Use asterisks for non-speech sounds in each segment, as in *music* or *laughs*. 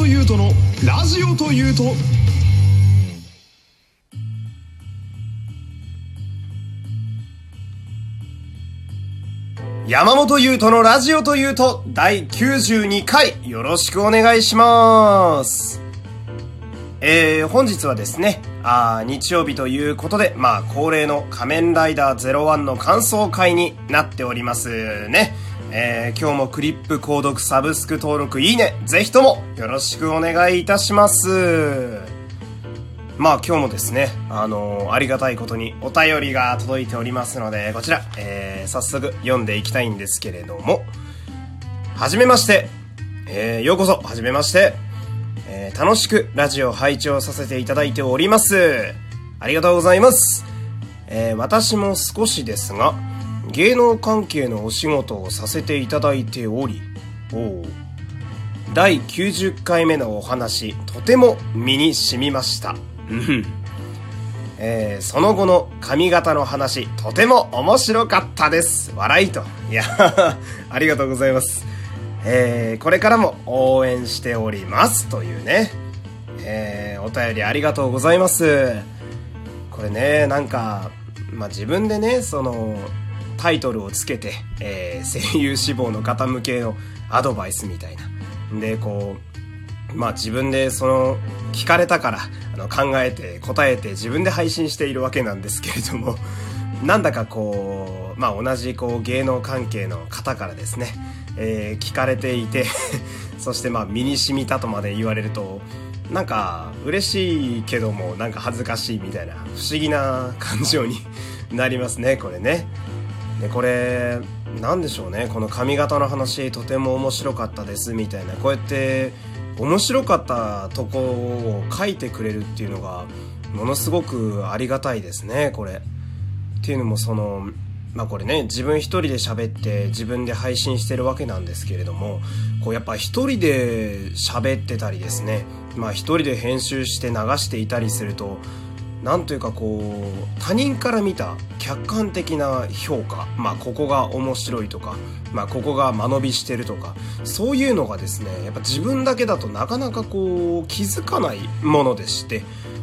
本優斗のラジオというと山本優斗のラジオというと第92回よろしくお願いします。えー、本日はですね、あ日曜日ということで、まあ恒例の仮面ライダー01の感想会になっておりますね。えー、今日もクリップ購読サブスク登録いいね、ぜひともよろしくお願いいたします。まあ今日もですね、あのーありがたいことにお便りが届いておりますので、こちら、えー、早速読んでいきたいんですけれども、はじめまして、えー、ようこそ、はじめまして、えー、楽しくラジオ拝聴させていただいております。ありがとうございます。えー、私も少しですが、芸能関係のお仕事をさせていただいており、お第90回目のお話、とても身に染みました。うん。えーその後の髪型の話、とても面白かったです。笑いと。いや、*laughs* ありがとうございます。えーこれからも応援しております。というね。えーお便りありがとうございます。これね、なんか、まあ、自分でね、その、タイトルをつけて、えー声優志望の方向けのアドバイスみたいな。で、こう、まあ自分でその聞かれたからあの考えて答えて自分で配信しているわけなんですけれども *laughs* なんだかこうまあ同じこう芸能関係の方からですね、えー聞かれていて *laughs* そしてまあ身に染みたとまで言われるとなんか嬉しいけどもなんか恥ずかしいみたいな不思議な感情になりますねこれね。でこれなんでしょうね。この髪型の話とても面白かったですみたいな。こうやって面白かったとこを書いてくれるっていうのがものすごくありがたいですねこれ。っていうのもそのまあこれね自分一人で喋って自分で配信してるわけなんですけれどもこうやっぱ一人で喋ってたりですねまあ一人で編集して流していたりするとなんというかこう他人から見た客観的な評価。まあここが面白いとかまあここが間延びしてるとかそういうのがですねやっぱ自分だけだとなかなかこう気づかないものでして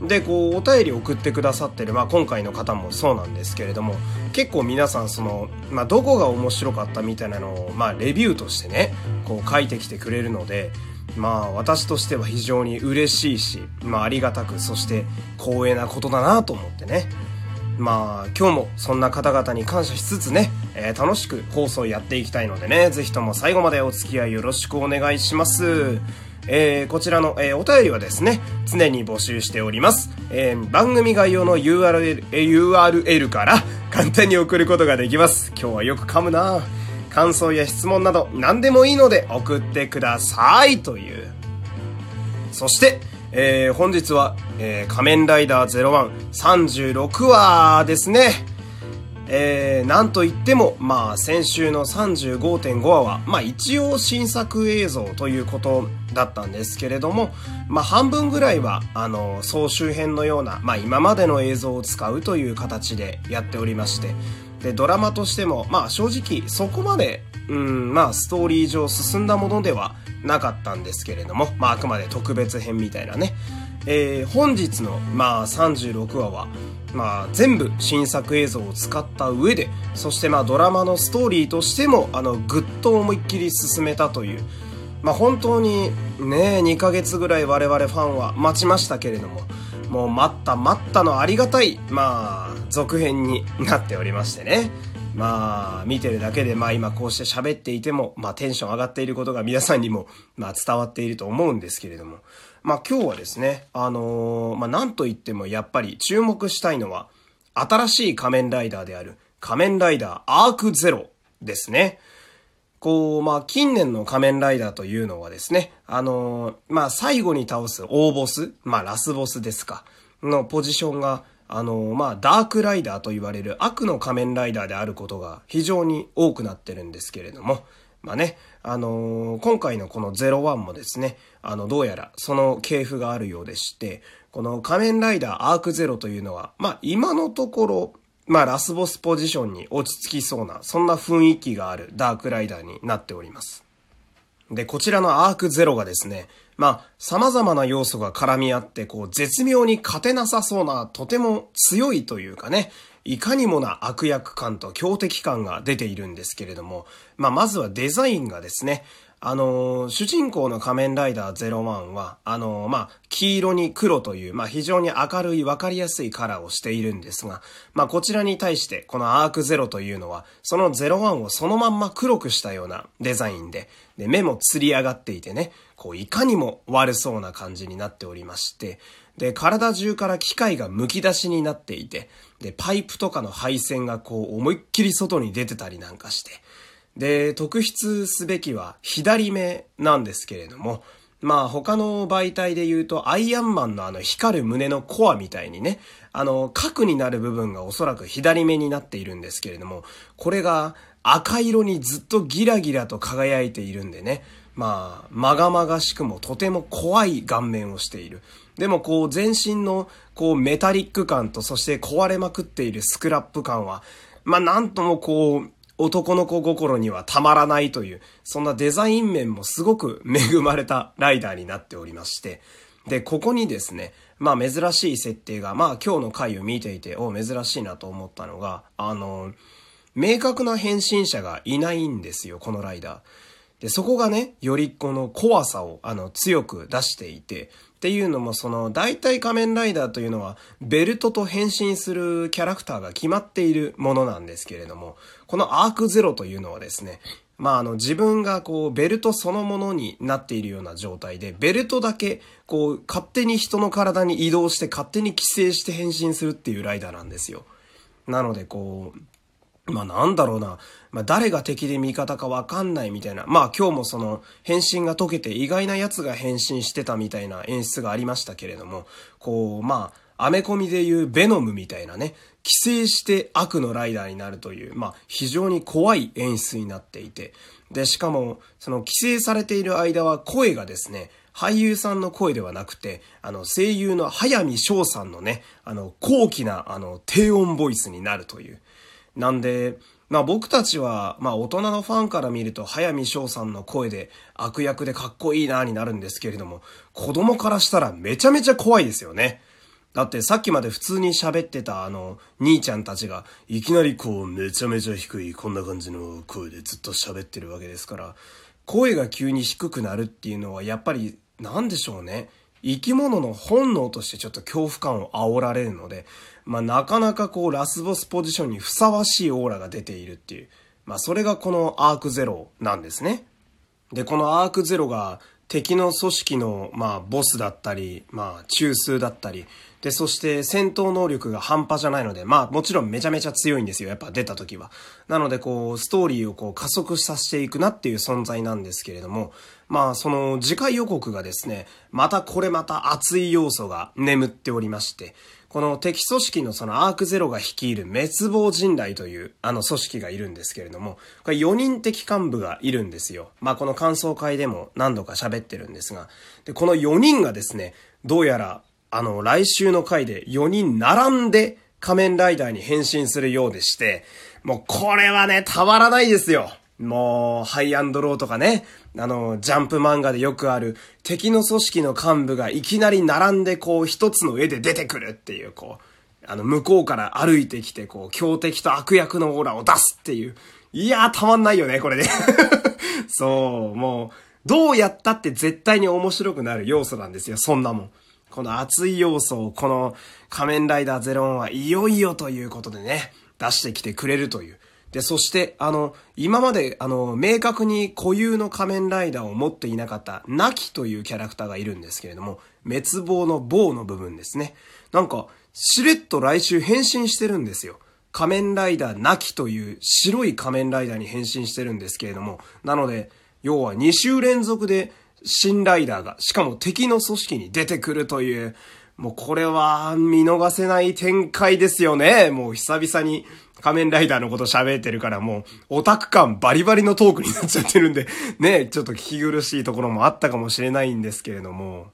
でこうお便り送ってくださってる、まあ、今回の方もそうなんですけれども結構皆さんその、まあ、どこが面白かったみたいなのを、まあ、レビューとしてねこう書いてきてくれるのでまあ私としては非常に嬉しいし、まあありがたく、そして光栄なことだなと思ってね。まあ今日もそんな方々に感謝しつつね、えー楽しく放送やっていきたいのでね、ぜひとも最後までお付き合いよろしくお願いします。えーこちらの、えーお便りはですね、常に募集しております。えー番組概要の URL、えー URL から簡単に送ることができます。今日はよく噛むな感想や質問など何でもいいので送ってくださいという。そして、えー本日は、えー仮面ライダー0136話ですね。えーなんといっても、まあ、先週の35.5話は、まあ、一応新作映像ということだったんですけれども、まあ、半分ぐらいは、あの、総集編のような、まあ、今までの映像を使うという形でやっておりまして、で、ドラマとしても、まあ、正直、そこまで、うん、まあ、ストーリー上進んだものではなかったんですけれども、まあ、あくまで特別編みたいなね。えー本日の、まあ、36話は、まあ、全部新作映像を使った上で、そしてまあ、ドラマのストーリーとしても、あの、ぐっと思いっきり進めたという、まあ、本当にね、2ヶ月ぐらい我々ファンは待ちましたけれども、もう待った待ったのありがたい、まあ、続編になっておりましてね。まあ、見てるだけで、まあ今こうして喋っていても、まあテンション上がっていることが皆さんにも、まあ伝わっていると思うんですけれども。まあ今日はですね、あのーまあなんと言ってもやっぱり注目したいのは、新しい仮面ライダーである仮面ライダーアークゼロですね。こう、まあ、近年の仮面ライダーというのはですね、あのーまあ、最後に倒す大ボス、まあ、ラスボスですか、のポジションが、あのまあ、ダークライダーと言われる悪の仮面ライダーであることが非常に多くなってるんですけれども、まあね、あのー今回のこの01もですね、あの、どうやらその系譜があるようでして、この仮面ライダーアークゼロというのは、まあ、今のところ、まあ、ラスボスポジションに落ち着きそうな、そんな雰囲気があるダークライダーになっております。で、こちらのアークゼロがですね、まあ、様々な要素が絡み合って、こう、絶妙に勝てなさそうな、とても強いというかね、いかにもな悪役感と強敵感が出ているんですけれども、まあ、まずはデザインがですね、あのー、主人公の仮面ライダー01は、あのー、まあ、黄色に黒という、まあ、非常に明るいわかりやすいカラーをしているんですが、まあ、こちらに対して、このアークゼロというのは、その01をそのまんま黒くしたようなデザインで、で、目もつり上がっていてね、こう、いかにも悪そうな感じになっておりまして、で、体中から機械が剥き出しになっていて、で、パイプとかの配線がこう、思いっきり外に出てたりなんかして、で、特筆すべきは左目なんですけれども、まあ他の媒体で言うとアイアンマンのあの光る胸のコアみたいにね、あの核になる部分がおそらく左目になっているんですけれども、これが赤色にずっとギラギラと輝いているんでね、まあ、まがまがしくもとても怖い顔面をしている。でもこう全身のこうメタリック感とそして壊れまくっているスクラップ感は、まあなんともこう男の子心にはたまらないという、そんなデザイン面もすごく恵まれたライダーになっておりまして、で、ここにですね、まあ珍しい設定が、まあ今日の回を見ていて、お珍しいなと思ったのが、あの、明確な変身者がいないんですよ、このライダー。で、そこがね、よりこの怖さを、あの、強く出していて、っていうのもその大体仮面ライダーというのはベルトと変身するキャラクターが決まっているものなんですけれどもこのアークゼロというのはですねまああの自分がこうベルトそのものになっているような状態でベルトだけこう勝手に人の体に移動して勝手に寄生して変身するっていうライダーなんですよ。なのでこうまあなんだろうな。まあ誰が敵で味方かわかんないみたいな。まあ今日もその変身が解けて意外な奴が変身してたみたいな演出がありましたけれども、こう、まあ、アメコミでいうベノムみたいなね、寄生して悪のライダーになるという、まあ非常に怖い演出になっていて、で、しかも、その寄生されている間は声がですね、俳優さんの声ではなくて、あの、声優の早見翔さんのね、あの、高貴な、あの、低音ボイスになるという。なんで、まあ僕たちは、まあ大人のファンから見ると、早見翔さんの声で悪役でかっこいいなになるんですけれども、子供からしたらめちゃめちゃ怖いですよね。だってさっきまで普通に喋ってたあの、兄ちゃんたちが、いきなりこう、めちゃめちゃ低い、こんな感じの声でずっと喋ってるわけですから、声が急に低くなるっていうのは、やっぱり、なんでしょうね。生き物の本能としてちょっと恐怖感を煽られるので、まあなかなかこうラスボスポジションにふさわしいオーラが出ているっていう、まあそれがこのアークゼロなんですね。で、このアークゼロが敵の組織の、まあ、ボスだったり、まあ、中枢だったり、で、そして戦闘能力が半端じゃないので、まあ、もちろんめちゃめちゃ強いんですよ。やっぱ出た時は。なので、こう、ストーリーをこう加速させていくなっていう存在なんですけれども、まあ、その次回予告がですね、またこれまた熱い要素が眠っておりまして、この敵組織のそのアークゼロが率いる滅亡人雷というあの組織がいるんですけれども、これ4人的幹部がいるんですよ。まあこの感想会でも何度か喋ってるんですが、で、この4人がですね、どうやらあの来週の回で4人並んで仮面ライダーに変身するようでして、もうこれはね、たまらないですよ。もう、ハイアンドローとかね、あの、ジャンプ漫画でよくある、敵の組織の幹部がいきなり並んでこう一つの絵で出てくるっていう、こう、あの、向こうから歩いてきて、こう、強敵と悪役のオーラを出すっていう。いやー、たまんないよね、これね。*laughs* そう、もう、どうやったって絶対に面白くなる要素なんですよ、そんなもん。この熱い要素を、この仮面ライダーゼロンはいよいよということでね、出してきてくれるという。で、そして、あの、今まで、あの、明確に固有の仮面ライダーを持っていなかった、ナキというキャラクターがいるんですけれども、滅亡の棒の部分ですね。なんか、しれっと来週変身してるんですよ。仮面ライダーナキという白い仮面ライダーに変身してるんですけれども、なので、要は2週連続で新ライダーが、しかも敵の組織に出てくるという、もうこれは見逃せない展開ですよね。もう久々に仮面ライダーのこと喋ってるからもう、オタク感バリバリのトークになっちゃってるんで、*laughs* ね、ちょっと聞き苦しいところもあったかもしれないんですけれども、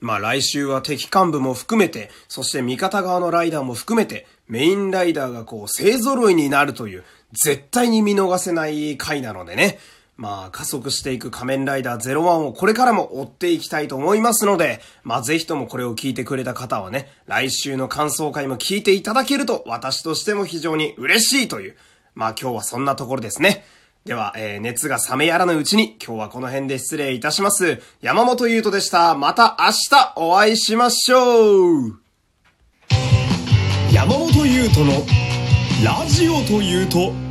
まあ来週は敵幹部も含めて、そして味方側のライダーも含めて、メインライダーがこう勢揃いになるという、絶対に見逃せない回なのでね、まあ加速していく仮面ライダー01をこれからも追っていきたいと思いますので、まあぜひともこれを聞いてくれた方はね、来週の感想会も聞いていただけると私としても非常に嬉しいという、まあ今日はそんなところですね。では、えー、熱が冷めやらぬうちに今日はこの辺で失礼いたします。山本優斗でした。また明日お会いしましょう山本優斗のラジオというと